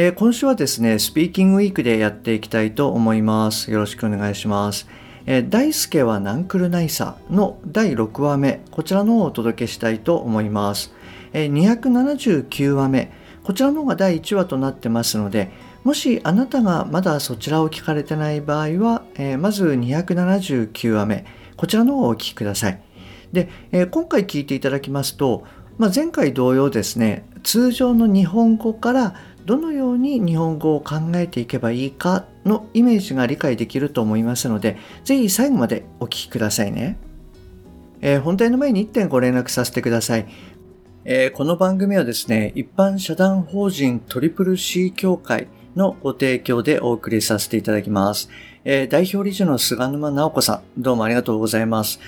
えー、今週はですね、スピーキングウィークでやっていきたいと思います。よろしくお願いします。えー、大輔はナンクルナイサの第6話目、こちらの方をお届けしたいと思います。えー、279話目、こちらの方が第1話となってますので、もしあなたがまだそちらを聞かれてない場合は、えー、まず279話目、こちらの方をお聞きください。で、えー、今回聞いていただきますと、まあ、前回同様ですね、通常の日本語からどのように日本語を考えていけばいいかのイメージが理解できると思いますので、ぜひ最後までお聞きくださいね。えー、本題の前に1点ご連絡させてください。えー、この番組はですね、一般社団法人トリプル C 協会のご提供でお送りさせていただきます。えー、代表理事の菅沼直子さん、どうもありがとうございます。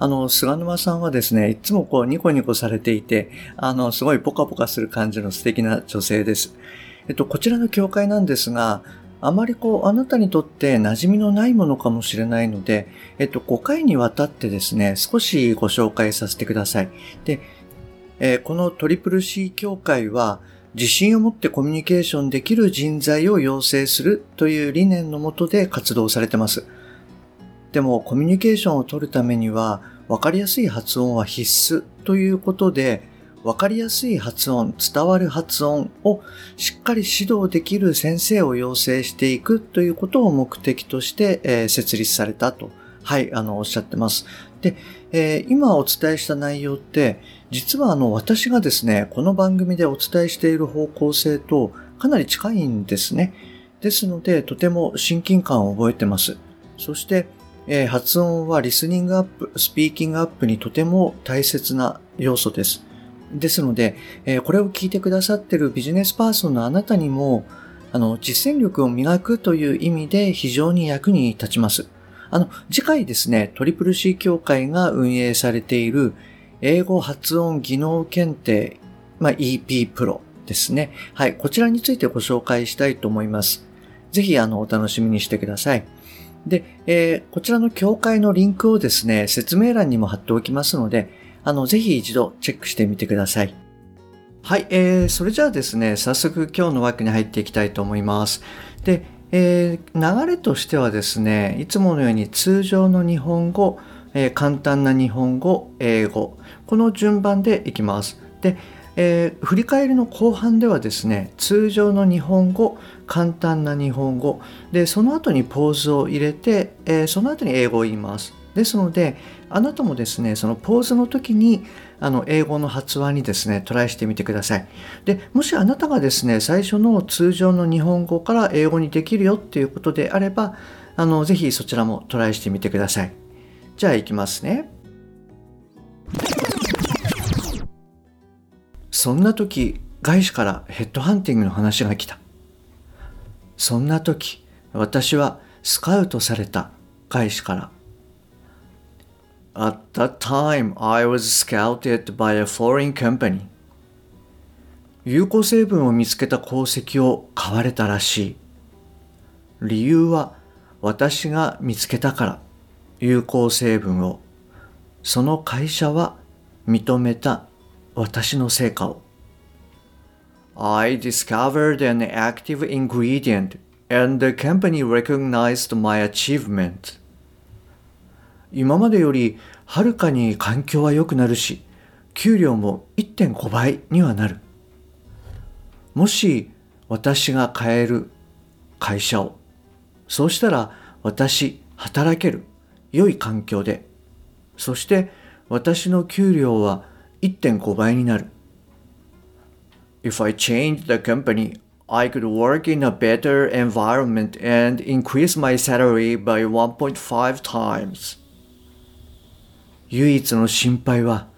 あの、菅沼さんはですね、いつもこうニコニコされていて、あの、すごいポカポカする感じの素敵な女性です。えっと、こちらの教会なんですが、あまりこう、あなたにとって馴染みのないものかもしれないので、えっと、5回にわたってですね、少しご紹介させてください。で、えー、このトリプル C 協会は、自信を持ってコミュニケーションできる人材を養成するという理念のもとで活動されてます。でも、コミュニケーションを取るためには、わかりやすい発音は必須ということで、わかりやすい発音、伝わる発音をしっかり指導できる先生を養成していくということを目的として、えー、設立されたと、はい、あの、おっしゃってます。で、えー、今お伝えした内容って、実はあの、私がですね、この番組でお伝えしている方向性とかなり近いんですね。ですので、とても親近感を覚えてます。そして、えー、発音はリスニングアップ、スピーキングアップにとても大切な要素です。ですので、えこれを聞いてくださっているビジネスパーソンのあなたにも、あの、実践力を磨くという意味で非常に役に立ちます。あの、次回ですね、トリプル C 協会が運営されている英語発音技能検定、まあ、EP プロですね。はい、こちらについてご紹介したいと思います。ぜひ、あの、お楽しみにしてください。で、えー、こちらの協会のリンクをですね、説明欄にも貼っておきますので、あの、ぜひ一度チェックしてみてください。はい、えー、それじゃあですね、早速今日の枠に入っていきたいと思います。で、えー、流れとしてはですね、いつものように通常の日本語、えー、簡単な日本語、英語、この順番でいきます。で、えー、振り返りの後半ではですね、通常の日本語、簡単な日本語、で、その後にポーズを入れて、えー、その後に英語を言います。ですので、あなたもですね、そのポーズの時に、あの、英語の発話にですね、トライしてみてください。で、もしあなたがですね、最初の通常の日本語から英語にできるよっていうことであれば、あの、ぜひそちらもトライしてみてください。じゃあ行きますね。そんな時、外資からヘッドハンティングの話が来た。そんな時、私はスカウトされた外資から At that time, I was scouted by a foreign company. 有効成分を見つけた功績を買われたらしい。理由は私が見つけたから、有効成分を。その会社は認めた私の成果を。I discovered an active ingredient and the company recognized my achievement. 今までよりはるかに環境は良くなるし、給料も1.5倍にはなる。もし私が変える会社を、そうしたら私働ける良い環境で、そして私の給料は1.5倍になる。If I change the company, I could work in a better environment and increase my salary by 1.5 times. 唯一の心配は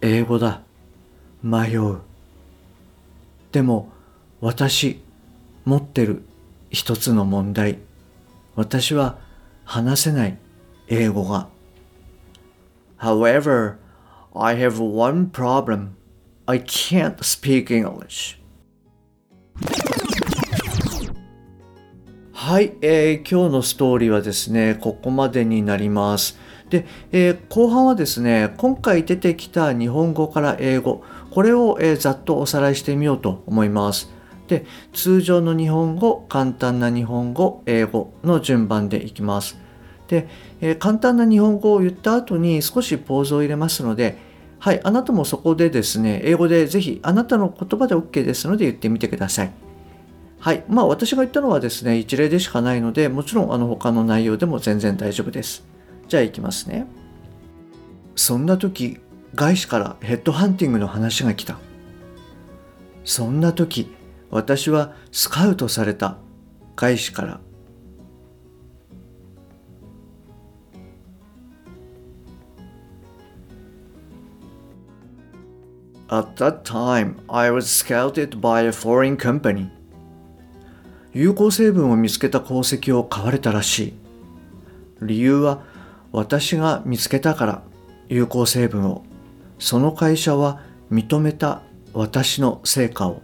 英語だ。迷う。でも私持ってる一つの問題。私は話せない英語が。However, I have one problem. I can't speak English. はい、えー、今日のストーリーはですね、ここまでになります。で、えー、後半はですね、今回出てきた日本語から英語、これを、えー、ざっとおさらいしてみようと思います。で、通常の日本語、簡単な日本語、英語の順番でいきます。で、えー、簡単な日本語を言った後に少しポーズを入れますので、はい、あなたもそこでですね、英語でぜひあなたの言葉で OK ですので言ってみてください。はい。まあ私が言ったのはですね、一例でしかないので、もちろんあの他の内容でも全然大丈夫です。じゃあ行きますね。そんな時、外資からヘッドハンティングの話が来た。そんな時、私はスカウトされた。外資から。At that time, I was scouted by a foreign company. 有効成分を見つけた功績を買われたらしい。理由は私が見つけたから有効成分を。その会社は認めた私の成果を。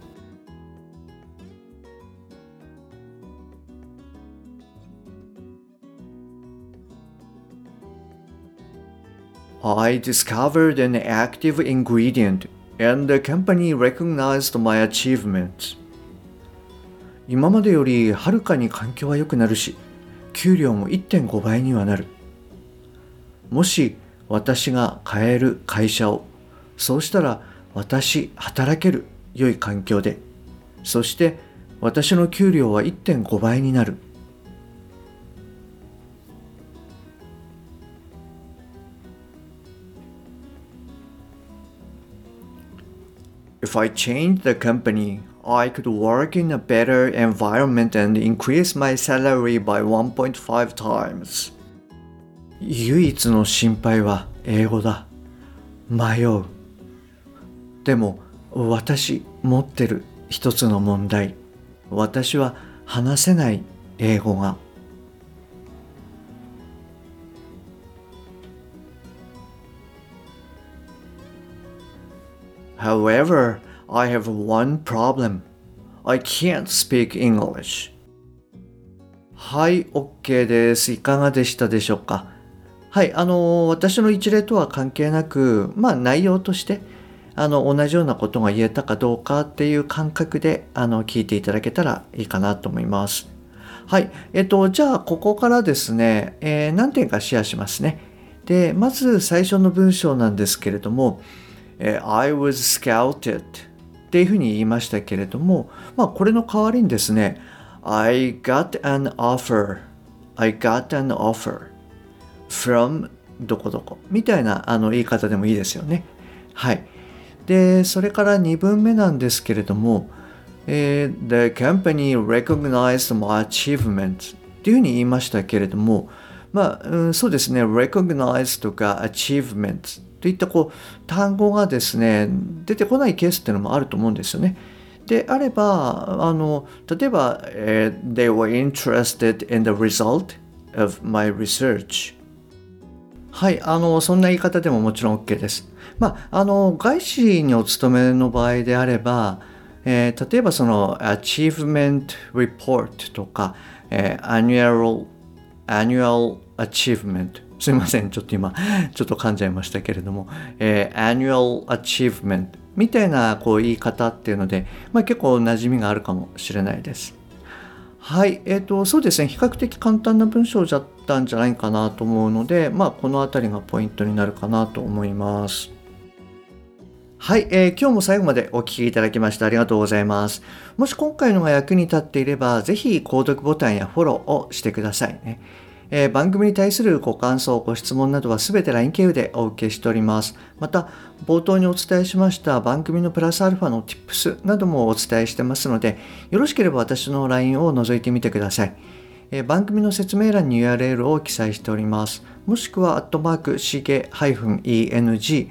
I discovered an active ingredient and the company recognized my achievement 今までよりはるかに環境は良くなるし、給料も1.5倍にはなる。もし私が買える会社を、そうしたら私働ける良い環境で、そして私の給料は1.5倍になる。If I change the company, I could work in a better environment and increase my salary by 1.5 times. 唯一の心配は英語だ。迷う。でも私持ってる一つの問題。私は話せない英語が。However, I have one problem. I can't speak English. はい、OK です。いかがでしたでしょうか？はい、あの、私の一例とは関係なく、まあ内容として、あの、同じようなことが言えたかどうかっていう感覚で、あの、聞いていただけたらいいかなと思います。はい、えっと、じゃあ、ここからですね、えー、何点かシェアしますね。で、まず最初の文章なんですけれども、え I was scouted っていうふうに言いましたけれども、まあ、これの代わりにですね、I got an offer I got an offer from どこどこみたいなあの言い方でもいいですよね。はい。で、それから2文目なんですけれども、えー、The company recognized my achievement っていうふうに言いましたけれども、まあ、うん、そうですね、recognize とか achievement といったこう単語がですね出てこないケースっていうのもあると思うんですよね。であればあの例えば、えー、They were interested in the result of my research はいあのそんな言い方でももちろん OK です。まああの外資にお勤めの場合であれば、えー、例えばその Achievement Report とか、えー、Annual Annual Achievement すいません、ちょっと今、ちょっと噛んじゃいましたけれども、えー、annual achievement みたいなこう言い方っていうので、まあ、結構馴染みがあるかもしれないです。はい、えっ、ー、と、そうですね、比較的簡単な文章だったんじゃないかなと思うので、まあ、この辺りがポイントになるかなと思います。はい、えー、今日も最後までお聴きいただきましてありがとうございます。もし今回のが役に立っていれば、ぜひ購読ボタンやフォローをしてくださいね。えー、番組に対するご感想、ご質問などはすべて LINE 経由でお受けしております。また、冒頭にお伝えしました番組のプラスアルファの Tips などもお伝えしてますので、よろしければ私の LINE を覗いてみてください。えー、番組の説明欄に URL を記載しております。もしくは、アットマーク、しげ -eng-coach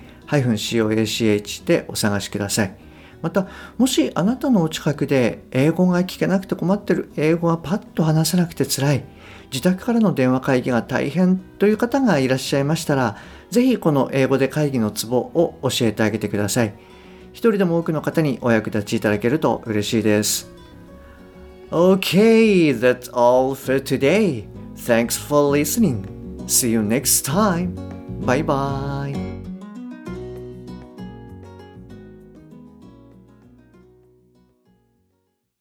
でお探しください。またもしあなたのお近くで英語が聞けなくて困ってる英語がパッと話せなくて辛い自宅からの電話会議が大変という方がいらっしゃいましたらぜひこの英語で会議のツボを教えてあげてください一人でも多くの方にお役立ちいただけると嬉しいです Okay, that's all for today. Thanks for listening. See you next time. Bye bye.